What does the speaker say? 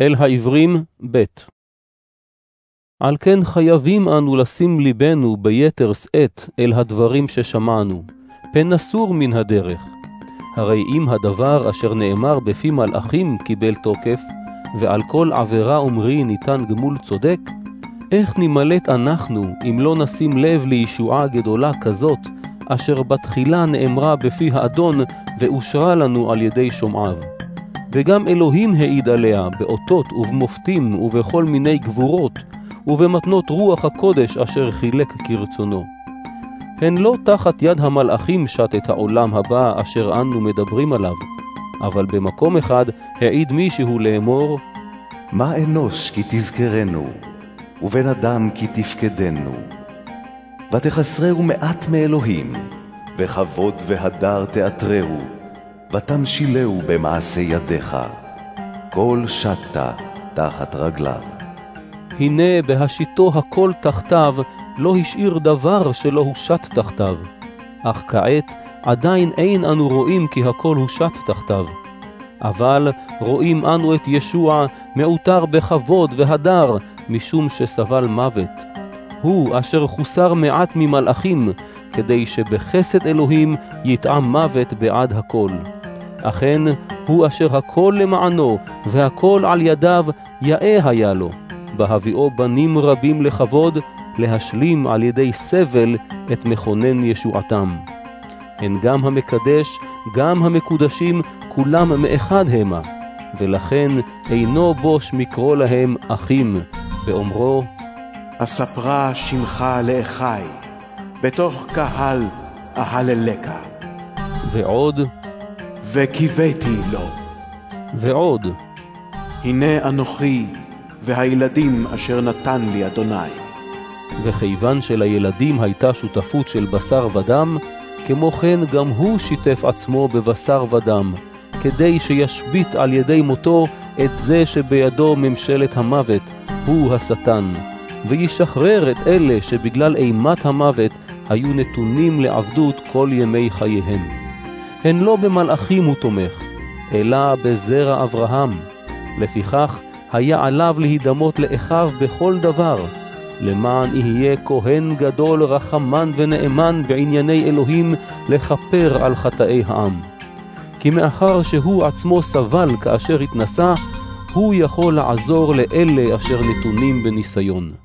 אל העברים ב' על כן חייבים אנו לשים ליבנו ביתר שאת אל הדברים ששמענו, פן נסור מן הדרך. הרי אם הדבר אשר נאמר בפי מלאכים קיבל תוקף, ועל כל עבירה אומרי ניתן גמול צודק, איך נמלט אנחנו אם לא נשים לב לישועה גדולה כזאת, אשר בתחילה נאמרה בפי האדון ואושרה לנו על ידי שומעיו. וגם אלוהים העיד עליה באותות ובמופתים ובכל מיני גבורות, ובמתנות רוח הקודש אשר חילק כרצונו. הן לא תחת יד המלאכים שט את העולם הבא אשר אנו מדברים עליו, אבל במקום אחד העיד מישהו לאמור, מה אנוש כי תזכרנו, ובן אדם כי תפקדנו. ותחסרהו מעט מאלוהים, וכבוד והדר תאתרהו, ותמשילהו במעשה ידיך. כל שטת תחת רגליו. הנה בהשיתו הכל תחתיו, לא השאיר דבר שלא הושת תחתיו. אך כעת עדיין אין אנו רואים כי הכל הושת תחתיו. אבל רואים אנו את ישוע מעוטר בכבוד והדר, משום שסבל מוות. הוא אשר חוסר מעט ממלאכים, כדי שבחסד אלוהים יטעם מוות בעד הכל. אכן, הוא אשר הכל למענו, והכל על ידיו יאה היה לו, בהביאו בנים רבים לכבוד, להשלים על ידי סבל את מכונן ישועתם. הן גם המקדש, גם המקודשים, כולם מאחד המה, ולכן אינו בוש מקרוא להם אחים, באומרו, אספרה שמך לאחי, בתוך קהל אהללך. ועוד, וקיוויתי לו. ועוד, הנה אנוכי והילדים אשר נתן לי אדוני. וכיוון שלילדים הייתה שותפות של בשר ודם, כמו כן גם הוא שיתף עצמו בבשר ודם, כדי שישבית על ידי מותו את זה שבידו ממשלת המוות, הוא השטן, וישחרר את אלה שבגלל אימת המוות היו נתונים לעבדות כל ימי חייהם. הן לא במלאכים הוא תומך, אלא בזרע אברהם. לפיכך היה עליו להידמות לאחיו בכל דבר, למען יהיה כהן גדול רחמן ונאמן בענייני אלוהים לכפר על חטאי העם. כי מאחר שהוא עצמו סבל כאשר התנסה, הוא יכול לעזור לאלה אשר נתונים בניסיון.